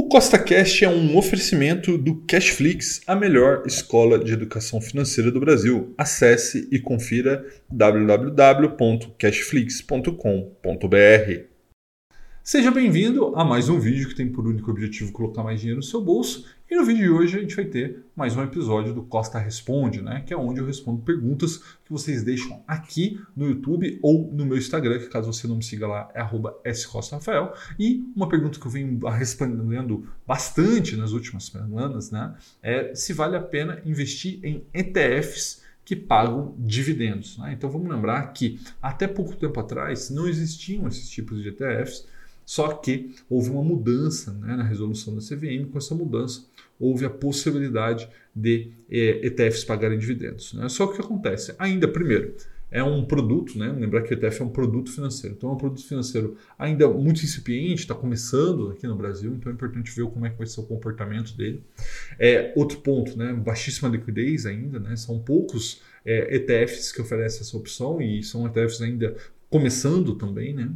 O CostaCast é um oferecimento do Cashflix, a melhor escola de educação financeira do Brasil. Acesse e confira www.cashflix.com.br. Seja bem-vindo a mais um vídeo que tem por único objetivo colocar mais dinheiro no seu bolso. E no vídeo de hoje a gente vai ter mais um episódio do Costa Responde, né? Que é onde eu respondo perguntas que vocês deixam aqui no YouTube ou no meu Instagram, que caso você não me siga lá é @scostafael. E uma pergunta que eu venho respondendo bastante nas últimas semanas, né? É se vale a pena investir em ETFs que pagam dividendos. Né? Então vamos lembrar que até pouco tempo atrás não existiam esses tipos de ETFs só que houve uma mudança né, na resolução da CVM, com essa mudança houve a possibilidade de é, ETFs pagarem dividendos. Né? Só que o que acontece? Ainda, primeiro, é um produto, né? lembrar que o ETF é um produto financeiro, então é um produto financeiro ainda muito incipiente, está começando aqui no Brasil, então é importante ver como é que vai ser o comportamento dele. É, outro ponto, né? baixíssima liquidez ainda, né? são poucos é, ETFs que oferecem essa opção e são ETFs ainda começando também, né?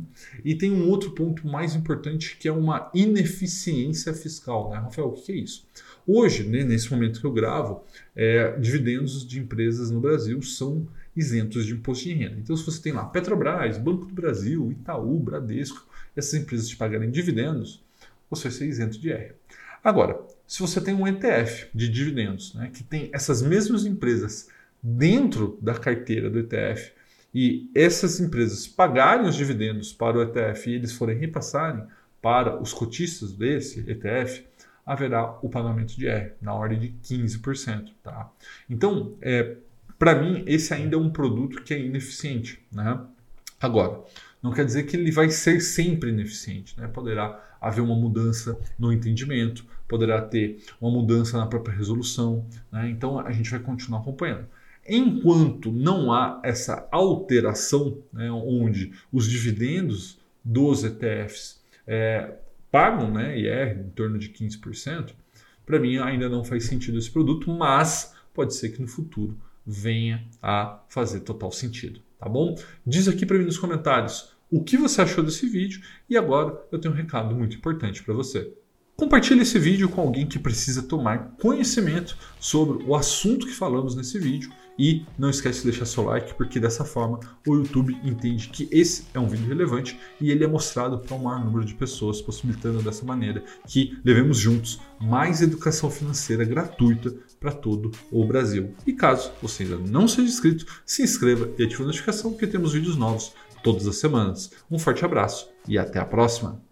E tem um outro ponto mais importante que é uma ineficiência fiscal, né? Rafael, o que é isso? Hoje, né, nesse momento que eu gravo, é, dividendos de empresas no Brasil são isentos de imposto de renda. Então, se você tem lá Petrobras, Banco do Brasil, Itaú, Bradesco, essas empresas te pagarem dividendos, você vai ser isento de IR. Agora, se você tem um ETF de dividendos, né, que tem essas mesmas empresas dentro da carteira do ETF, e essas empresas pagarem os dividendos para o ETF e eles forem repassarem para os cotistas desse ETF, haverá o pagamento de R na ordem de 15%. Tá? Então, é, para mim, esse ainda é um produto que é ineficiente. Né? Agora, não quer dizer que ele vai ser sempre ineficiente. Né? Poderá haver uma mudança no entendimento, poderá ter uma mudança na própria resolução. Né? Então, a gente vai continuar acompanhando. Enquanto não há essa alteração, né, onde os dividendos dos ETFs é, pagam né, IR em torno de 15%, para mim ainda não faz sentido esse produto, mas pode ser que no futuro venha a fazer total sentido, tá bom? Diz aqui para mim nos comentários o que você achou desse vídeo e agora eu tenho um recado muito importante para você. Compartilhe esse vídeo com alguém que precisa tomar conhecimento sobre o assunto que falamos nesse vídeo e não esquece de deixar seu like, porque dessa forma o YouTube entende que esse é um vídeo relevante e ele é mostrado para um maior número de pessoas, possibilitando dessa maneira que levemos juntos mais educação financeira gratuita para todo o Brasil. E caso você ainda não seja inscrito, se inscreva e ative a notificação, porque temos vídeos novos todas as semanas. Um forte abraço e até a próxima!